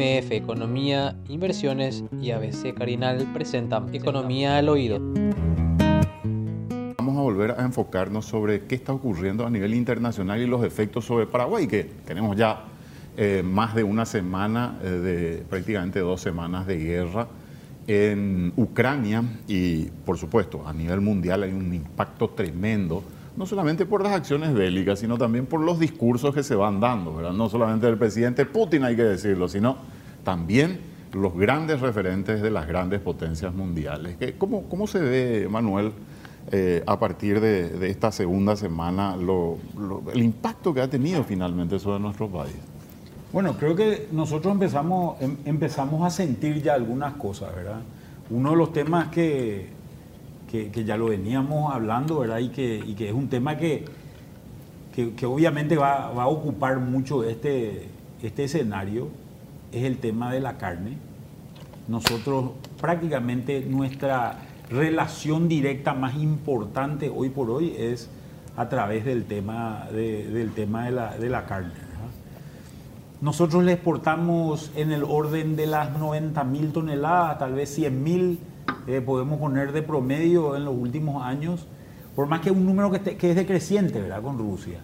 MF Economía, Inversiones y ABC Carinal presentan Economía al Oído. Vamos a volver a enfocarnos sobre qué está ocurriendo a nivel internacional y los efectos sobre Paraguay, que tenemos ya eh, más de una semana, eh, de prácticamente dos semanas de guerra en Ucrania y por supuesto a nivel mundial hay un impacto tremendo no solamente por las acciones bélicas, sino también por los discursos que se van dando, ¿verdad? No solamente del presidente Putin, hay que decirlo, sino también los grandes referentes de las grandes potencias mundiales. ¿Cómo, cómo se ve, Manuel, eh, a partir de, esta segunda semana, el impacto que ha tenido finalmente sobre nuestro país? Bueno, creo que nosotros empezamos, em, empezamos a sentir ya algunas cosas, ¿verdad? Uno de los temas que, que, ya lo veníamos hablando, ¿verdad? Y que, es un tema que, que, obviamente va, a ocupar mucho este, este escenario, es el tema de la carne. Nosotros prácticamente nuestra relación directa más importante hoy por hoy es a través del tema del tema de la, de la carne. Nosotros le exportamos en el orden de las 90 mil toneladas, tal vez 100 mil podemos poner de promedio en los últimos años, por más que un número que, es decreciente, ¿verdad? Con Rusia,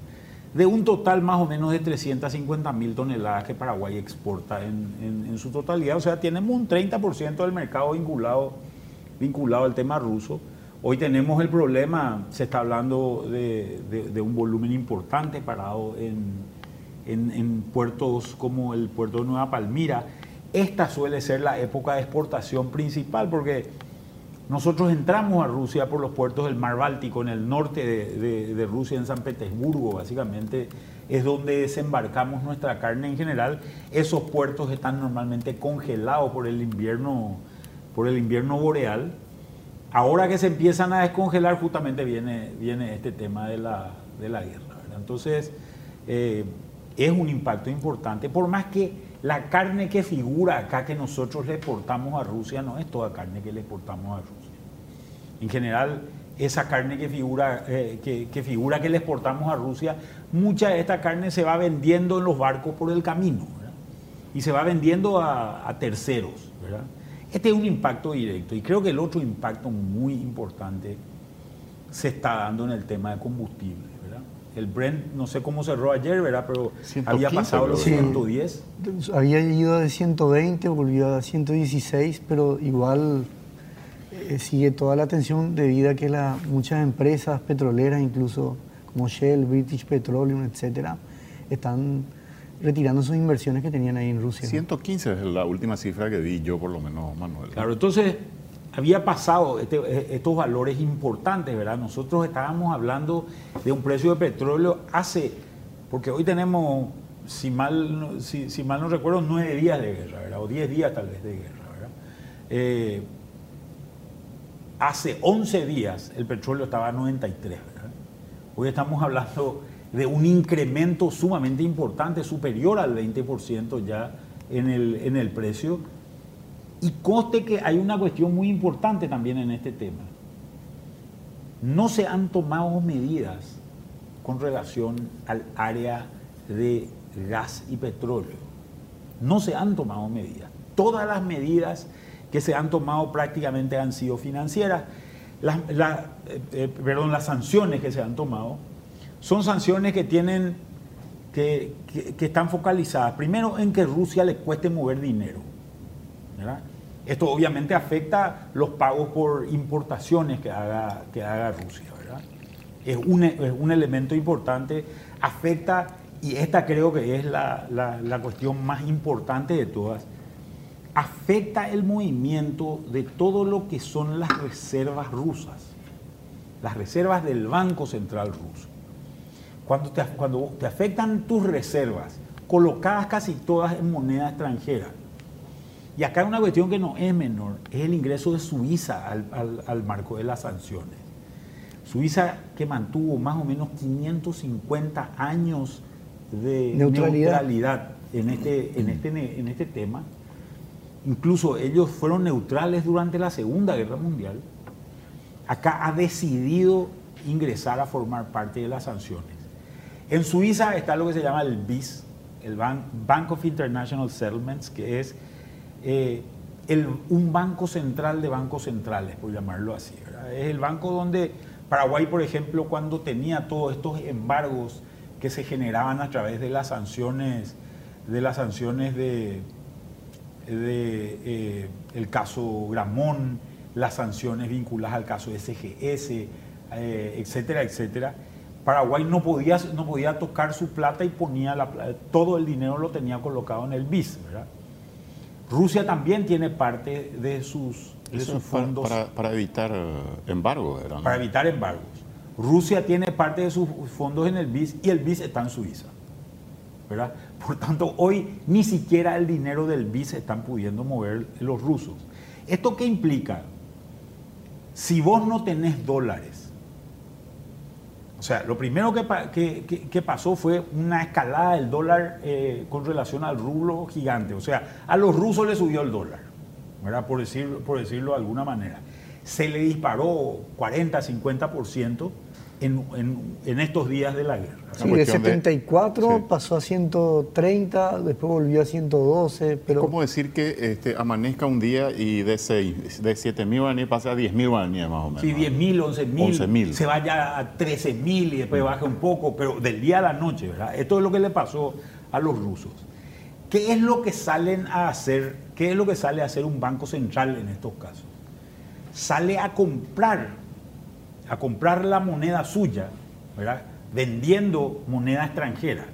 de un total más o menos de 350 mil toneladas que Paraguay exporta en, su totalidad. O sea, tenemos un 30% del mercado vinculado, vinculado al tema ruso. Hoy tenemos el problema, se está hablando de, de, un volumen importante parado en, en, puertos como el puerto de Nueva Palmira. Esta suele ser la época de exportación principal porque nosotros entramos a Rusia por los puertos del Mar Báltico, en el norte de, Rusia, en San Petersburgo, básicamente es donde desembarcamos nuestra carne en general. Esos puertos están normalmente congelados por el invierno, por el invierno boreal. Ahora que se empiezan a descongelar, justamente viene, viene este tema de la, guerra. Entonces, eh, es un impacto importante, por más que la carne que figura acá que nosotros le exportamos a Rusia no es toda carne que le exportamos a Rusia. En general, esa carne que figura, eh, que, figura que le exportamos a Rusia, mucha de esta carne se va vendiendo en los barcos por el camino y se va vendiendo a, terceros. Este es un impacto directo y creo que el otro impacto muy importante se está dando en el tema de combustible el Brent, no sé cómo cerró ayer, ¿verdad? Pero había pasado los 110. Había ido de 120, volvió a 116, pero igual eh, sigue toda la atención debido a que la, muchas empresas petroleras, incluso como Shell, British Petroleum, etcétera, están retirando sus inversiones que tenían ahí en Rusia. 115 es la última cifra que vi yo, por lo menos, Manuel. Claro, entonces había pasado este, eh, estos valores importantes, ¿verdad? Nosotros estábamos hablando de un precio de petróleo hace, porque hoy tenemos, si mal, si, mal no recuerdo, nueve días de guerra, ¿verdad? O diez días tal vez de guerra, ¿verdad? Eh, hace 11 días el petróleo estaba a 93, ¿verdad? Hoy estamos hablando de un incremento sumamente importante, superior al 20% ya en el, en el precio y coste que hay una cuestión muy importante también en este tema. No se han tomado medidas con relación al área de gas y petróleo. No se han tomado medidas. Todas las medidas que se han tomado prácticamente han sido financieras. Las, eh, eh, perdón, las sanciones que se han tomado son sanciones que tienen que, que están focalizadas primero en que Rusia le cueste mover dinero. Esto obviamente afecta los pagos por importaciones que haga, que haga Rusia, ¿verdad? Es un, es un, elemento importante, afecta, y esta creo que es la, la, cuestión más importante de todas, afecta el movimiento de todo lo que son las reservas rusas, las reservas del Banco Central ruso. Cuando te, cuando te afectan tus reservas, colocadas casi todas en moneda extranjera, y acá hay una cuestión que no es menor, es el ingreso de Suiza al, marco de las sanciones. Suiza que mantuvo más o menos 550 años de neutralidad, en, este, en, este, en este tema. Incluso ellos fueron neutrales durante la Segunda Guerra Mundial. Acá ha decidido ingresar a formar parte de las sanciones. En Suiza está lo que se llama el BIS, el Bank of International Settlements, que es eh, un banco central de bancos centrales, por llamarlo así. Es el banco donde Paraguay, por ejemplo, cuando tenía todos estos embargos que se generaban a través de las sanciones, de las sanciones de, eh, el caso Gramón, las sanciones vinculadas al caso SGS, eh, etcétera, etcétera. Paraguay no podía, no podía tocar su plata y ponía la, todo el dinero lo tenía colocado en el BIS. Rusia también tiene parte de sus, fondos. Para, evitar eh, embargos, Para evitar embargos. Rusia tiene parte de sus fondos en el BIS y el BIS está en Suiza. ¿verdad? Por tanto, hoy ni siquiera el dinero del BIS están pudiendo mover los rusos. ¿Esto qué implica? Si vos no tenés dólares, o sea, lo primero que, pasó fue una escalada del dólar eh, con relación al rublo gigante. O sea, a los rusos les subió el dólar, ¿verdad? Por, por decirlo de alguna manera. Se le disparó 40, 50% en, estos días de la guerra. Sí, de 74 pasó a 130, después volvió a 112. Pero... ¿Cómo decir que este, amanezca un día y de, 6, de 7 mil guaraníes pase a 10 mil guaraníes más o menos? Sí, 10 mil, 11 mil, se vaya a 13 mil y después baja un poco, pero del día a la noche, ¿verdad? Esto es lo que le pasó a los rusos. ¿Qué es lo que salen a hacer? ¿Qué es lo que sale a hacer un banco central en estos casos? Sale a comprar a comprar la moneda suya, ¿verdad? vendiendo moneda extranjera.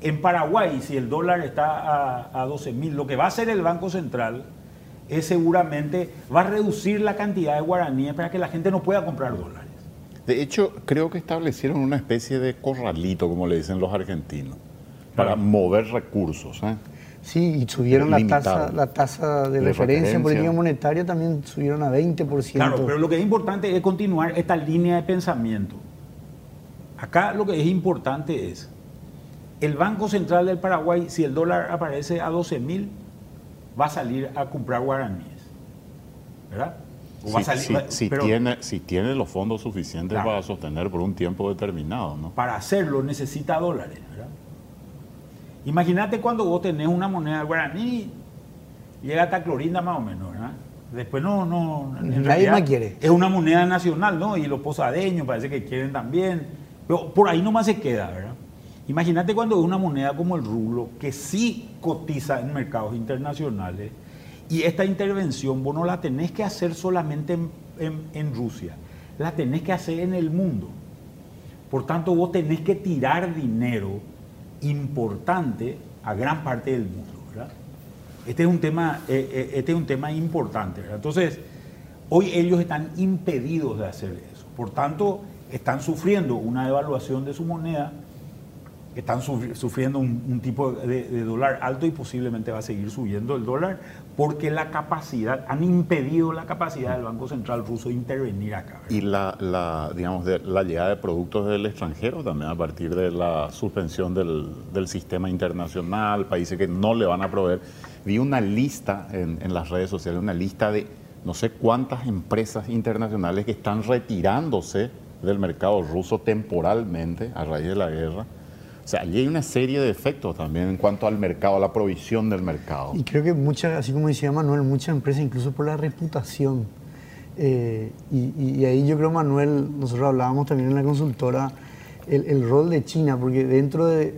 En Paraguay, si el dólar está a, 12 mil, lo que va a hacer el Banco Central es seguramente, va a reducir la cantidad de guaraníes para que la gente no pueda comprar dólares. De hecho, creo que establecieron una especie de corralito, como le dicen los argentinos, para mover recursos. ¿eh? Sí, y subieron la tasa, la tasa de, referencia, en política monetaria, también subieron a 20%. Claro, pero lo que es importante es continuar esta línea de pensamiento. Acá lo que es importante es, el Banco Central del Paraguay, si el dólar aparece a 12 mil, va a salir a comprar guaraníes. ¿Verdad? si, tiene, si tiene los fondos suficientes para sostener por un tiempo determinado. ¿no? Para hacerlo necesita dólares. Imagínate cuando vos tenés una moneda guaraní, llega hasta Clorinda más o menos, ¿verdad? Después no, no. Nadie más quiere. Es una moneda nacional, ¿no? Y los posadeños parece que quieren también. Pero por ahí nomás se queda, ¿verdad? Imagínate cuando es una moneda como el rublo, que sí cotiza en mercados internacionales, y esta intervención vos no la tenés que hacer solamente en, en Rusia, la tenés que hacer en el mundo. Por tanto, vos tenés que tirar dinero importante a gran parte del mundo. Este es un tema, eh, eh, este es un tema importante. Entonces, hoy ellos están impedidos de hacer eso. Por tanto, están sufriendo una devaluación de su moneda están sufriendo un, tipo de, dólar alto y posiblemente va a seguir subiendo el dólar porque la capacidad, han impedido la capacidad del Banco Central ruso de intervenir acá. Y la, digamos, de, la llegada de productos del extranjero también a partir de la suspensión del, del, sistema internacional, países que no le van a proveer. Vi una lista en, en las redes sociales, una lista de no sé cuántas empresas internacionales que están retirándose del mercado ruso temporalmente a raíz de la guerra o sea, allí hay una serie de efectos también en cuanto al mercado, a la provisión del mercado. Y creo que muchas, así como decía Manuel, muchas empresas, incluso por la reputación. Eh, y, ahí yo creo, Manuel, nosotros hablábamos también en la consultora, el, rol de China, porque dentro de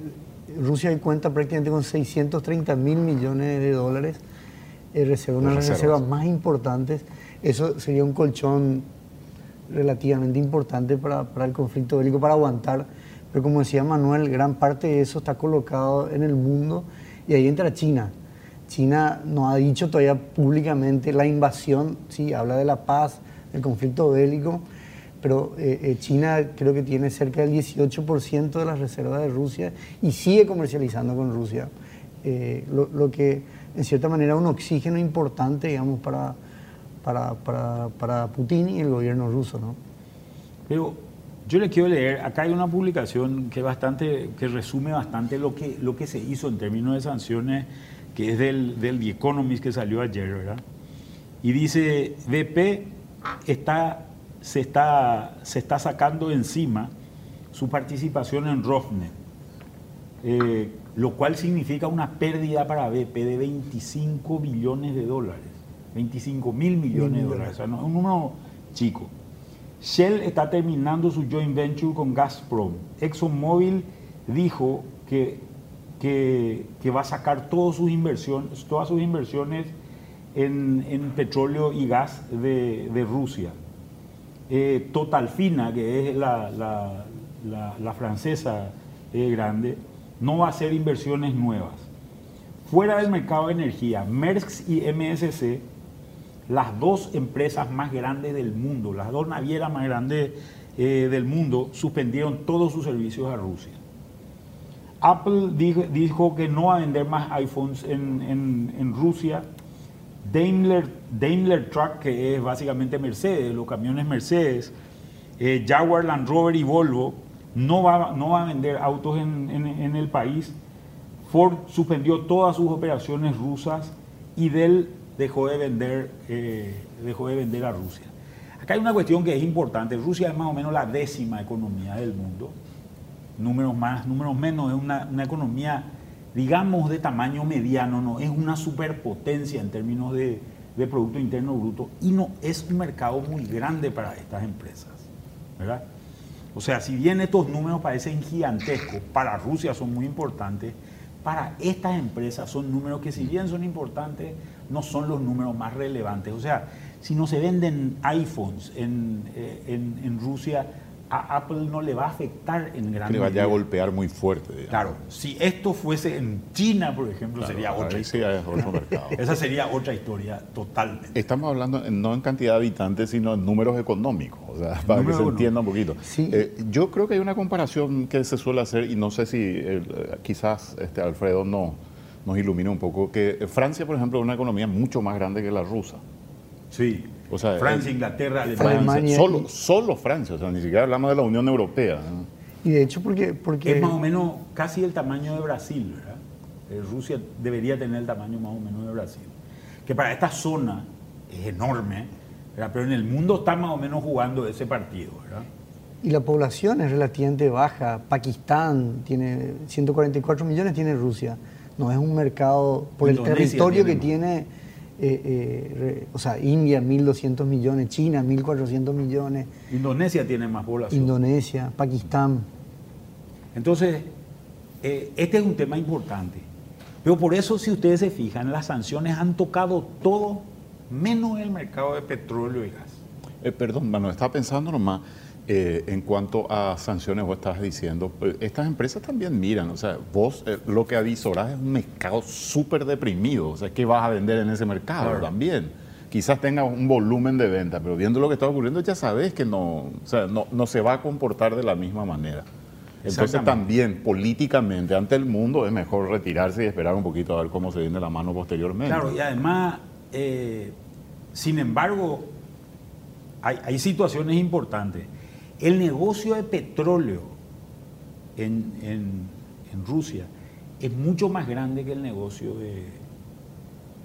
Rusia hay cuenta prácticamente con 630 mil millones de dólares, eh, reserva, una de las reservas más importantes. Eso sería un colchón relativamente importante para, para el conflicto bélico, para aguantar pero como decía Manuel, gran parte de eso está colocado en el mundo y ahí entra China. China no ha dicho todavía públicamente la invasión, sí, habla de la paz, del conflicto bélico, pero eh, eh, China creo que tiene cerca del 18% de las reservas de Rusia y sigue comercializando con Rusia, eh, lo, que en cierta manera es un oxígeno importante, digamos, para, para, para, para Putin y el gobierno ruso, ¿no? Pero yo le quiero leer, acá hay una publicación que, bastante, que resume bastante lo que, lo que se hizo en términos de sanciones, que es del, del The Economist que salió ayer, ¿verdad? Y dice, BP está, se, está, se está sacando encima su participación en Rosneft. Eh, lo cual significa una pérdida para BP de 25 billones de dólares, 25 mil millones de dólares, o sea, no es un número chico. Shell está terminando su joint venture con Gazprom. ExxonMobil dijo que, que, va a sacar todas sus inversiones, todas sus inversiones en, en petróleo y gas de, de Rusia. Eh, Totalfina, que es la, la, francesa eh, grande, no va a hacer inversiones nuevas. Fuera del mercado de energía, Maersk y MSC, las dos empresas más grandes del mundo, las dos navieras más grandes eh, del mundo, suspendieron todos sus servicios a Rusia. Apple dijo, que no va a vender más iPhones en, en- en Rusia. Daimler, Daimler Truck, que es básicamente Mercedes, los camiones Mercedes, eh, Jaguar, Land Rover y Volvo, no va, no va a vender autos en, en- en el país. Ford suspendió todas sus operaciones rusas y Dell dejó de vender, eh, dejó de vender a Rusia. Acá hay una cuestión que es importante. Rusia es más o menos la décima economía del mundo. Números más, números menos. Es una, una economía, digamos, de tamaño mediano. No es una superpotencia en términos de, de Producto Interno Bruto. Y no es un mercado muy grande para estas empresas. ¿verdad? O sea, si bien estos números parecen gigantescos, para Rusia son muy importantes, para estas empresas son números que si bien son importantes, no son los números más relevantes. O sea, si no se venden iPhones en, eh, en- en Rusia, a Apple no le va a afectar en gran le vaya a medida. golpear muy fuerte. digamos. Claro, si esto fuese en China, por ejemplo, Claro, sería otra ahí sí historia. es otro mercado. Esa sería otra historia totalmente. Estamos hablando no en cantidad de habitantes, sino en números económicos, o sea, para que se entienda un poquito. Sí. Eh, yo creo que hay una comparación que se suele hacer, y no sé si eh, quizás este, Alfredo no, nos ilumina un poco, que Francia, por ejemplo, es una economía mucho más grande que la rusa. Sí. O sea, Francia, Inglaterra, Alemania. Francia, solo, solo Francia, o sea, ni siquiera hablamos de la Unión Europea. Y de hecho, porque, porque Es más o menos casi el tamaño de Brasil, ¿verdad? Eh, Rusia debería tener el tamaño más o menos de Brasil. Que para esta zona es enorme, ¿verdad? pero en el mundo está más o menos jugando ese partido, ¿verdad? y la población es relativamente baja. Pakistán tiene 144 millones, tiene Rusia. No es un mercado por el territorio tiene que más. tiene, eh, eh, re- o sea, India 1.200 millones, China 1.400 millones, Indonesia tiene más población. Indonesia, Pakistán. Entonces, eh, este es un tema importante. Pero por eso, si ustedes se fijan, las sanciones han tocado todo menos el mercado de petróleo y gas. Eh, perdón, Manuel, estaba pensando nomás eh, en cuanto a sanciones, vos estabas diciendo, eh, estas empresas también miran, o sea, vos eh, lo que avisorás es un mercado súper deprimido, o sea, ¿qué vas a vender en ese mercado Claro. también? Quizás tenga un volumen de venta, pero viendo lo que está ocurriendo ya sabes que no, o sea, no, no se va a comportar de la misma manera. Entonces también políticamente ante el mundo es mejor retirarse y esperar un poquito a ver cómo se viene la mano posteriormente. Claro, y además, eh, sin embargo, hay, hay situaciones importantes. El negocio de petróleo en, Rusia es mucho más grande que el negocio de,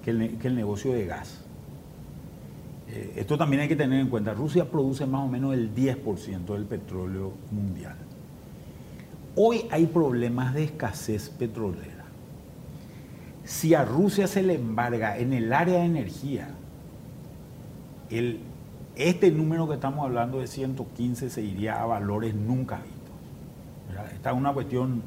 que el negocio de gas. Eh, esto también hay que tener en cuenta. Rusia produce más o menos el 10% del petróleo mundial. Hoy hay problemas de escasez petrolera. Si a Rusia se le embarga en el área de energía, el, este número que estamos hablando de 115 se iría a valores nunca vistos. ¿verdad? Esta es una cuestión,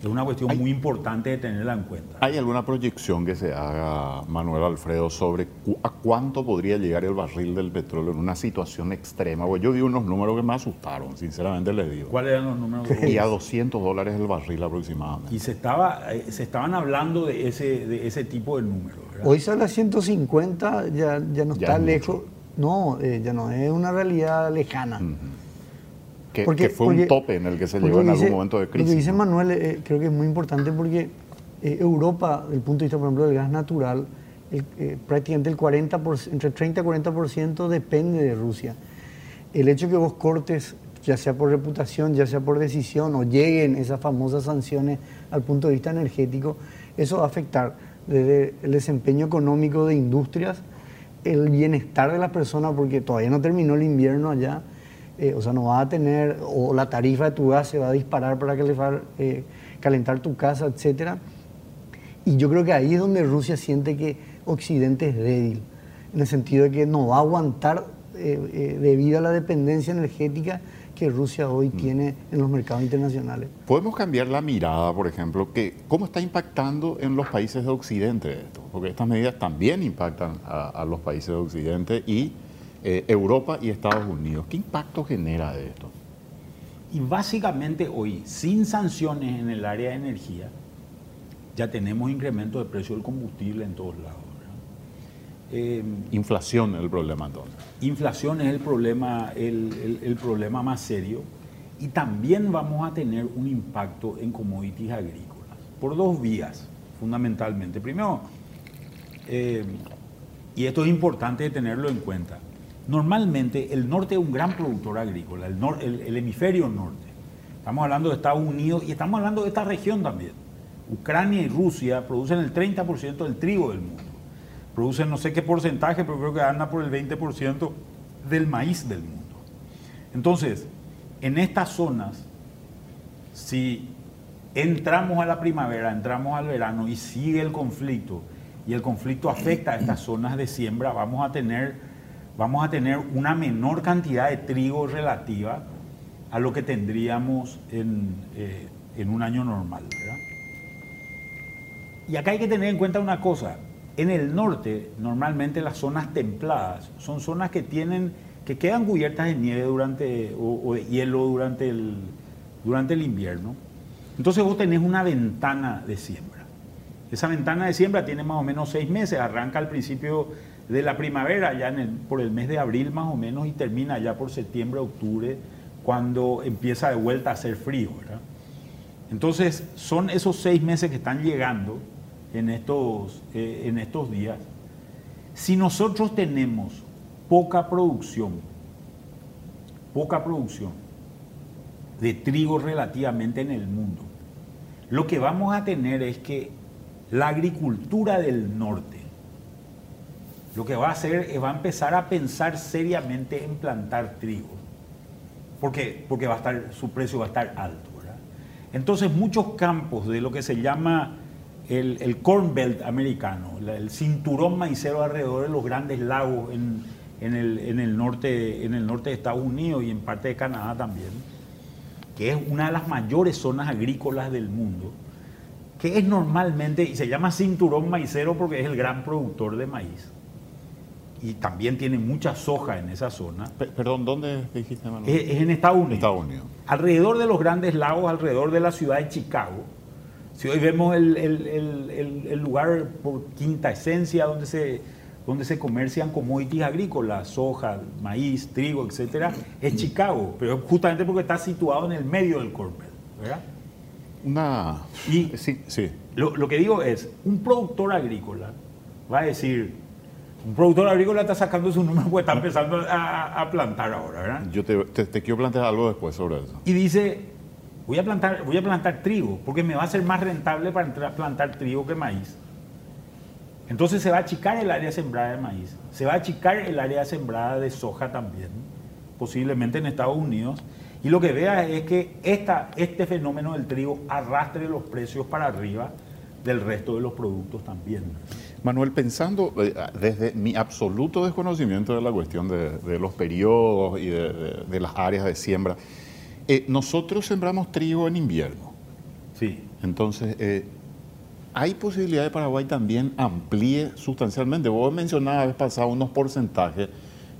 es una cuestión muy importante de tenerla en cuenta. ¿Hay alguna proyección que se haga, Manuel Alfredo, sobre cu- a cuánto podría llegar el barril del petróleo en una situación extrema? Pues yo vi unos números que me asustaron, sinceramente les digo. ¿Cuáles eran los números? Y a 200 dólares el barril aproximadamente. Y se, estaba, eh, se estaban hablando de ese, de ese tipo de números. ¿verdad? Hoy sale a 150, ya, ya no Ya está es lejos. mucho. No, eh, ya no es una realidad lejana. Que, Porque- que fue porque- un tope en el que se llegó en lo que algún dice- momento de Lo crisis. que dice ¿no? Manuel eh, creo que es muy importante porque eh, Europa, desde el punto de vista, por ejemplo, del gas natural, el- eh, prácticamente el 40%, entre 30 y 40% depende de Rusia. El hecho que vos cortes, ya sea por reputación, ya sea por decisión, o lleguen esas famosas sanciones al punto de vista energético, eso va a afectar desde el desempeño económico de industrias, el bienestar de las personas, porque todavía no terminó el invierno allá, eh, o sea, no va a tener, o la tarifa de tu gas se va a disparar para eh, calentar tu casa, etcétera. Y yo creo que ahí es donde Rusia siente que Occidente es débil, en el sentido de que no va a aguantar eh, eh, debido a la dependencia energética que Rusia hoy Mm. tiene en los mercados internacionales. Podemos cambiar la mirada, por ejemplo, que cómo está impactando en los países de Occidente esto, porque estas medidas también impactan a, a los países de Occidente y eh, Europa y Estados Unidos. ¿Qué impacto genera de esto? Y básicamente hoy, sin sanciones en el área de energía, ya tenemos incremento de precio del combustible en todos lados. Eh, Inflación es el problema entonces. inflación es el problema, el, el- el problema más serio y también vamos a tener un impacto en commodities agrícolas por dos vías, fundamentalmente. Primero, eh, y esto es importante tenerlo en cuenta, normalmente el norte es un gran productor agrícola, el, nor- el- el hemisferio norte. Estamos hablando de Estados Unidos y estamos hablando de esta región también. Ucrania y Rusia producen el 30% del trigo del mundo. Producen no sé qué porcentaje, pero creo que anda por el 20% del maíz del mundo. Entonces, en estas zonas, si entramos a la primavera, entramos al verano y sigue el conflicto, y el conflicto afecta a estas zonas de siembra, vamos a tener, vamos a tener una menor cantidad de trigo relativa a lo que tendríamos en, eh, en un año normal. Y acá hay que tener en cuenta una cosa. En el norte, normalmente las zonas templadas son zonas que tienen, que quedan cubiertas de nieve durante, o, de hielo durante el, durante el invierno. Entonces vos tenés una ventana de siembra. Esa ventana de siembra tiene más o menos seis meses, arranca al principio de la primavera, ya en el- por el mes de abril más o menos, y termina ya por septiembre, octubre, cuando empieza de vuelta a hacer frío. Entonces, son esos seis meses que están llegando en estos, eh, en estos días. Si nosotros tenemos poca producción, poca producción de trigo relativamente en el mundo, lo que vamos a tener es que la agricultura del norte, lo que va a hacer es va a empezar a pensar seriamente en plantar trigo. ¿Por qué? Porque va a estar, su precio va a estar alto. Entonces muchos campos de lo que se llama el, el Corn Belt americano, el cinturón maicero alrededor de los grandes lagos en, en el, en el norte, en el norte de Estados Unidos y en parte de Canadá también, que es una de las mayores zonas agrícolas del mundo, que es normalmente, y se llama cinturón maicero porque es el gran productor de maíz, y también tiene mucha soja en esa zona, Pe- perdón, ¿dónde dijiste, Manuel? es, es en Estados Unidos. Estados Unidos. Alrededor de los grandes lagos, alrededor de la ciudad de Chicago. Si hoy vemos el, el- el- lugar por quinta esencia donde se, donde se comercian commodities agrícolas, soja, maíz, trigo, etcétera, es Chicago, pero justamente porque está situado en el medio del Corn Belt, ¿verdad? Una... Y- Sí, sí. Lo, lo que digo es, un productor agrícola va a decir, un productor agrícola está sacando su número porque está empezando a, a plantar ahora, ¿verdad? Yo te, te- te quiero plantear algo después sobre eso. y dice, voy a plantar, voy a plantar trigo, porque me va a ser más rentable para plantar trigo que maíz. Entonces se va a achicar el área sembrada de maíz, se va a achicar el área sembrada de soja también, posiblemente en Estados Unidos. Y lo que vea es que esta, este fenómeno del trigo arrastre los precios para arriba del resto de los productos también. Manuel, pensando eh, desde mi absoluto desconocimiento de la cuestión de, los periodos y de las áreas de siembra, eh, nosotros sembramos trigo en invierno. Sí. Entonces, eh, ¿hay posibilidad de Paraguay también amplíe sustancialmente? Vos mencionabas la vez pasada unos porcentajes.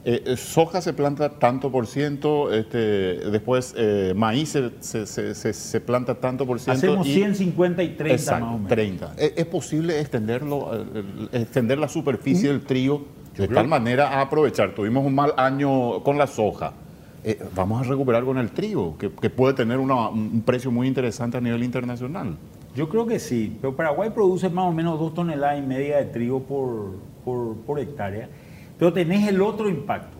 Eh, eh, soja se planta tanto por ciento, este, después maíz se, se- se- se- se planta tanto por ciento. Hacemos y- 150 y 30 Exacto, más o menos. 30. ¿Es, posible extenderlo, extender la superficie del trigo de tal manera a aprovechar? Tuvimos un mal año con la soja. Eh, vamos a recuperar con el trigo, que, que puede tener una- un precio muy interesante a nivel internacional. Yo creo que sí, pero Paraguay produce más o menos dos toneladas y media de trigo por, por, por hectárea, pero tenés el otro impacto,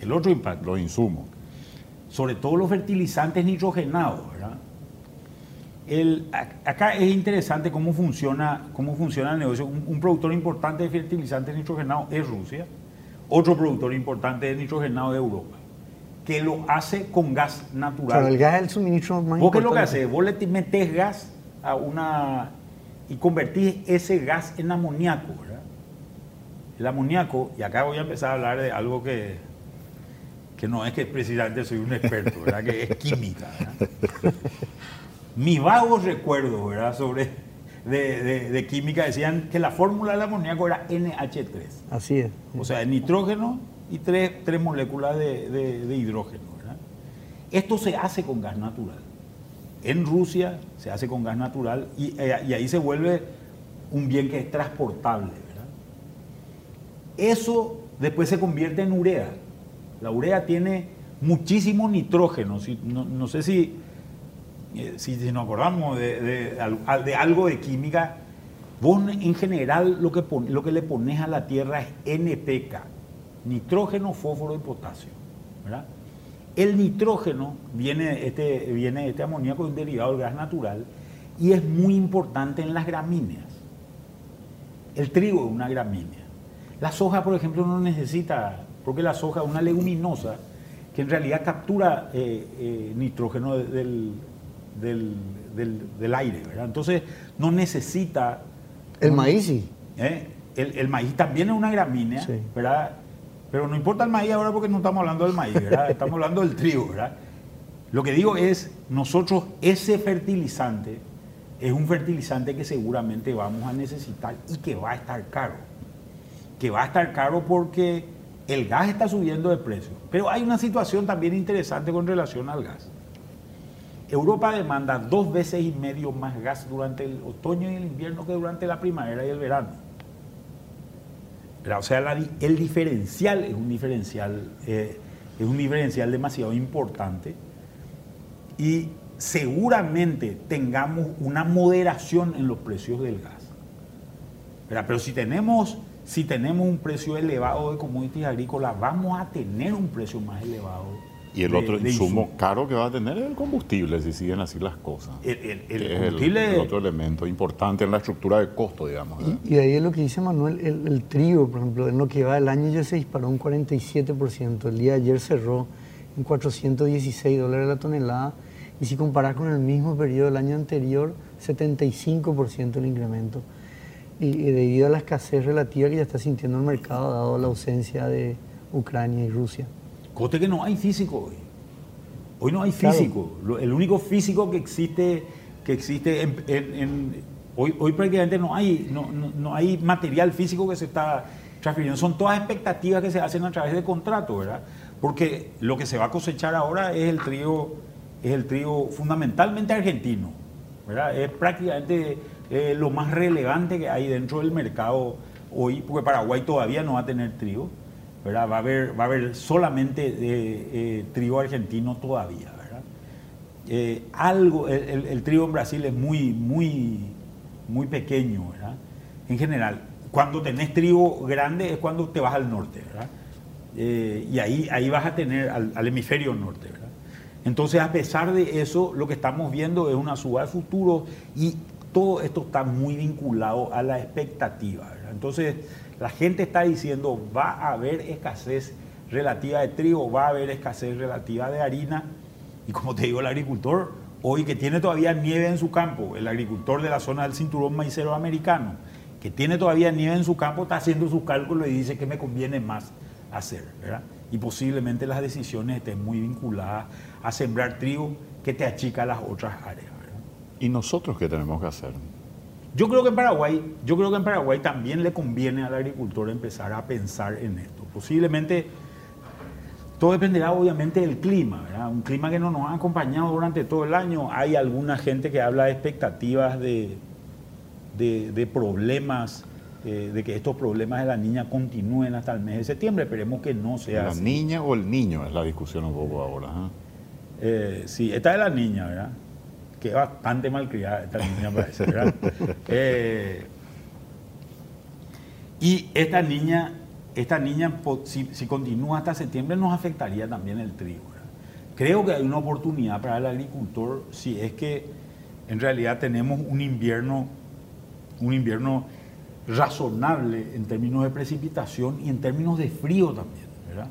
el otro impacto, Los insumos. sobre todo los fertilizantes nitrogenados, ¿verdad? El- a- acá es interesante cómo funciona, cómo funciona el negocio. Un, un productor importante de fertilizantes nitrogenados es Rusia, otro productor importante de nitrogenado es Europa. Que lo hace con gas natural. Claro, el gas es el suministro más ¿Vos qué es lo que haces? Vos le metes gas a una... y convertís ese gas en amoníaco, ¿verdad? El amoníaco, y acá voy a empezar a hablar de algo que, que no es que precisamente soy un experto, ¿verdad? Que es química, ¿verdad? Mis vagos recuerdos, ¿verdad? Sobre de, de- de química decían que la fórmula del amoníaco era NH3. Así es. O sea, nitrógeno y tres, tres moléculas de, de- hidrógeno. ¿verdad? Esto se hace con gas natural. En Rusia se hace con gas natural y, eh, ahí se vuelve un bien que es transportable. Eso después se convierte en urea. La urea tiene muchísimo nitrógeno. No, sé si, eh, si, nos acordamos de, de al- de algo de química, vos en general lo que, lo que le pones a la tierra es NPK, nitrógeno, fósforo y potasio. ¿verdad? El nitrógeno viene, este, viene este amoníaco un derivado del gas natural y es muy importante en las gramíneas. El trigo es una gramínea. La soja, por ejemplo, no necesita, porque la soja es una leguminosa que en realidad captura eh, eh, nitrógeno de- del, del- del- del aire, ¿verdad? Entonces no necesita... El maíz sí. ¿eh? El, el maíz también es una gramínea, Sí. ¿verdad? Pero no importa el maíz ahora porque no estamos hablando del maíz, ¿verdad? Estamos hablando del trigo, ¿verdad? Lo que digo es, nosotros ese fertilizante es un fertilizante que seguramente vamos a necesitar y que va a estar caro. Que va a estar caro porque el gas está subiendo de precio. Pero hay una situación también interesante con relación al gas. Europa demanda dos veces y medio más gas durante el otoño y el invierno que durante la primavera y el verano. O sea, el diferencial es un diferencial, eh, es un diferencial demasiado importante y seguramente tengamos una moderación en los precios del gas. Pero si tenemos, si tenemos un precio elevado de commodities agrícolas, vamos a tener un precio más elevado. Y el de- otro de insumo caro que va a tener es el combustible, si siguen así las cosas. El, el- el que es combustible- el otro elemento importante en la estructura de costo, digamos. Y, y ahí es lo que dice Manuel, el, el trigo, por ejemplo, en lo que va del año ya se disparó un 47%. El día de ayer cerró en 416 dólares la tonelada. Y si comparas con el mismo periodo del año anterior, 75% el incremento. Y, y debido a la escasez relativa que ya está sintiendo el mercado, dado la ausencia de Ucrania y Rusia. Coste que no hay físico hoy. Hoy no hay Claro. físico. Lo- El único físico que existe, que existe en, en- en- hoy, hoy prácticamente no hay, no, no- no hay material físico que se está transfiriendo. Son todas expectativas que se hacen a través de contratos, ¿verdad? Porque lo que se va a cosechar ahora es el trigo, es el trigo fundamentalmente argentino, ¿verdad? Es prácticamente eh, lo más relevante que hay dentro del mercado hoy, porque Paraguay todavía no va a tener trigo. Va a haber, va a haber solamente eh, trigo argentino todavía. Eh, algo, el, el- el trigo en Brasil es muy, muy, muy pequeño. En general, cuando tenés trigo grande es cuando te vas al norte. Eh, y ahí, ahí vas a tener al, hemisferio norte. Entonces, a pesar de eso, lo que estamos viendo es una suba de futuro y todo esto está muy vinculado a la expectativa. Entonces, la gente está diciendo, va a haber escasez relativa de trigo, va a haber escasez relativa de harina. Y como te digo, el agricultor, hoy que tiene todavía nieve en su campo, el agricultor de la zona del cinturón maicero americano, que tiene todavía nieve en su campo, está haciendo sus cálculos y dice que me conviene más hacer. Y posiblemente las decisiones estén muy vinculadas a sembrar trigo que te achica las otras áreas. ¿Y nosotros qué tenemos que hacer? Yo creo que en Paraguay, yo creo que en Paraguay también le conviene al agricultor empezar a pensar en esto. Posiblemente todo dependerá obviamente del clima, ¿verdad? Un clima que no nos ha acompañado durante todo el año. Hay alguna gente que habla de expectativas de, de, de problemas, eh, de que estos problemas de la niña continúen hasta el mes de septiembre. Esperemos que no sea ¿La así. niña o el niño? Es la discusión un poco ahora. ¿eh? Eh, sí, esta es la niña, ¿verdad? Que es bastante malcriada esta niña parece, ¿verdad? Eh, y esta niña, esta niña, po- si, si continúa hasta septiembre, nos afectaría también el trigo. ¿verdad? Creo que hay una oportunidad para el agricultor si es que en realidad tenemos un invierno, un invierno razonable en términos de precipitación y en términos de frío también, ¿verdad?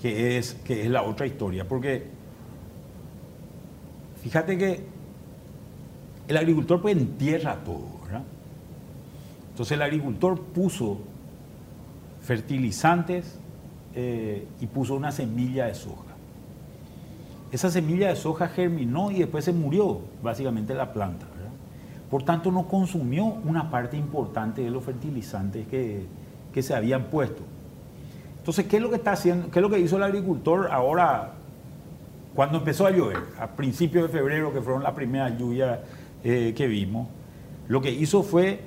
que es, que es la otra historia. Porque fíjate que el agricultor pues entierra todo. Entonces el agricultor puso fertilizantes eh, y puso una semilla de soja. Esa semilla de soja germinó y después se murió, básicamente la planta. Por tanto, no consumió una parte importante de los fertilizantes que, que se habían puesto. Entonces, ¿qué es lo que está haciendo? ¿Qué es lo que hizo el agricultor ahora cuando empezó a llover? A principios de febrero, que fueron las primeras lluvias eh, que vimos, lo que hizo fue,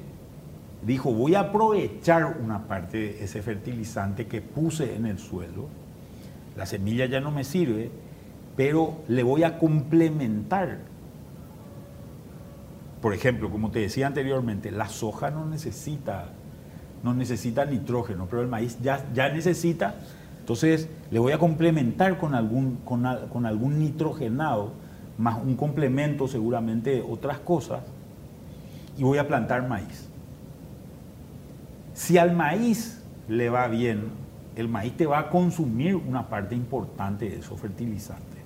dijo, voy a aprovechar una parte de ese fertilizante que puse en el suelo. La semilla ya no me sirve, pero le voy a complementar. Por ejemplo, como te decía anteriormente, la soja no necesita no necesita nitrógeno, pero el maíz ya, ya necesita, entonces le voy a complementar con algún, con, con algún nitrogenado, más un complemento seguramente otras cosas, y voy a plantar maíz. Si al maíz le va bien, el maíz te va a consumir una parte importante de esos fertilizantes.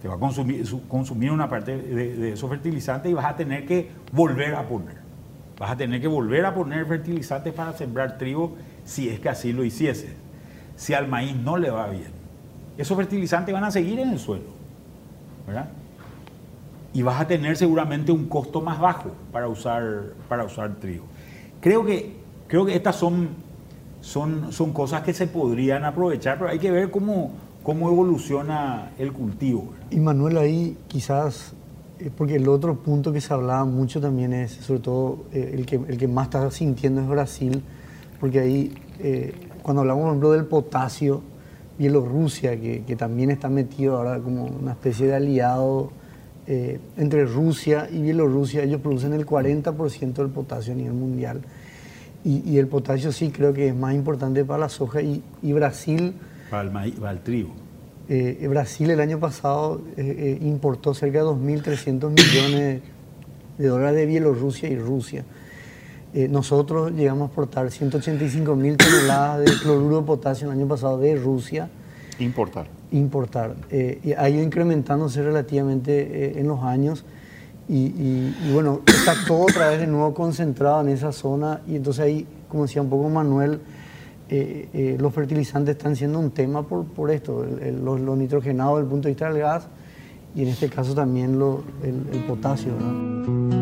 Te va a consumir, consumir una parte de, de esos fertilizantes y vas a tener que volver a poner. Vas a tener que volver a poner fertilizantes para sembrar trigo si es que así lo hiciese. Si al maíz no le va bien, esos fertilizantes van a seguir en el suelo. ¿Verdad? Y vas a tener seguramente un costo más bajo para usar, para usar trigo. Creo que, creo que estas son, son, son cosas que se podrían aprovechar, pero hay que ver cómo, cómo evoluciona el cultivo. ¿verdad? Y Manuel, ahí quizás eh, porque el otro punto que se hablaba mucho también es, sobre todo, eh, el, que, el que más está sintiendo es Brasil, porque ahí, eh, cuando hablamos, por ejemplo, del potasio, Bielorrusia, que, que, también está metido ahora como una especie de aliado entre Rusia y Bielorrusia, ellos producen el 40% del potasio a nivel mundial. Y, y, el potasio sí creo que es más importante para la soja y, y Brasil... Para el, maíz, para el trigo. Eh, Brasil el año pasado eh, eh, importó cerca de 2.300 millones de dólares de Bielorrusia y Rusia. Nosotros llegamos a exportar 185.000 toneladas de cloruro de potasio el año pasado de Rusia. Importar. Importar. y ha ido incrementándose relativamente en los años. Y, y, y, bueno, está todo otra vez de nuevo concentrado en esa zona. Y entonces ahí, como decía un poco Manuel, eh, eh, los fertilizantes están siendo un tema por, por esto, el, el, lo, lo, nitrogenado desde el punto de vista del gas y en este caso también lo, el, el, potasio. ¿no?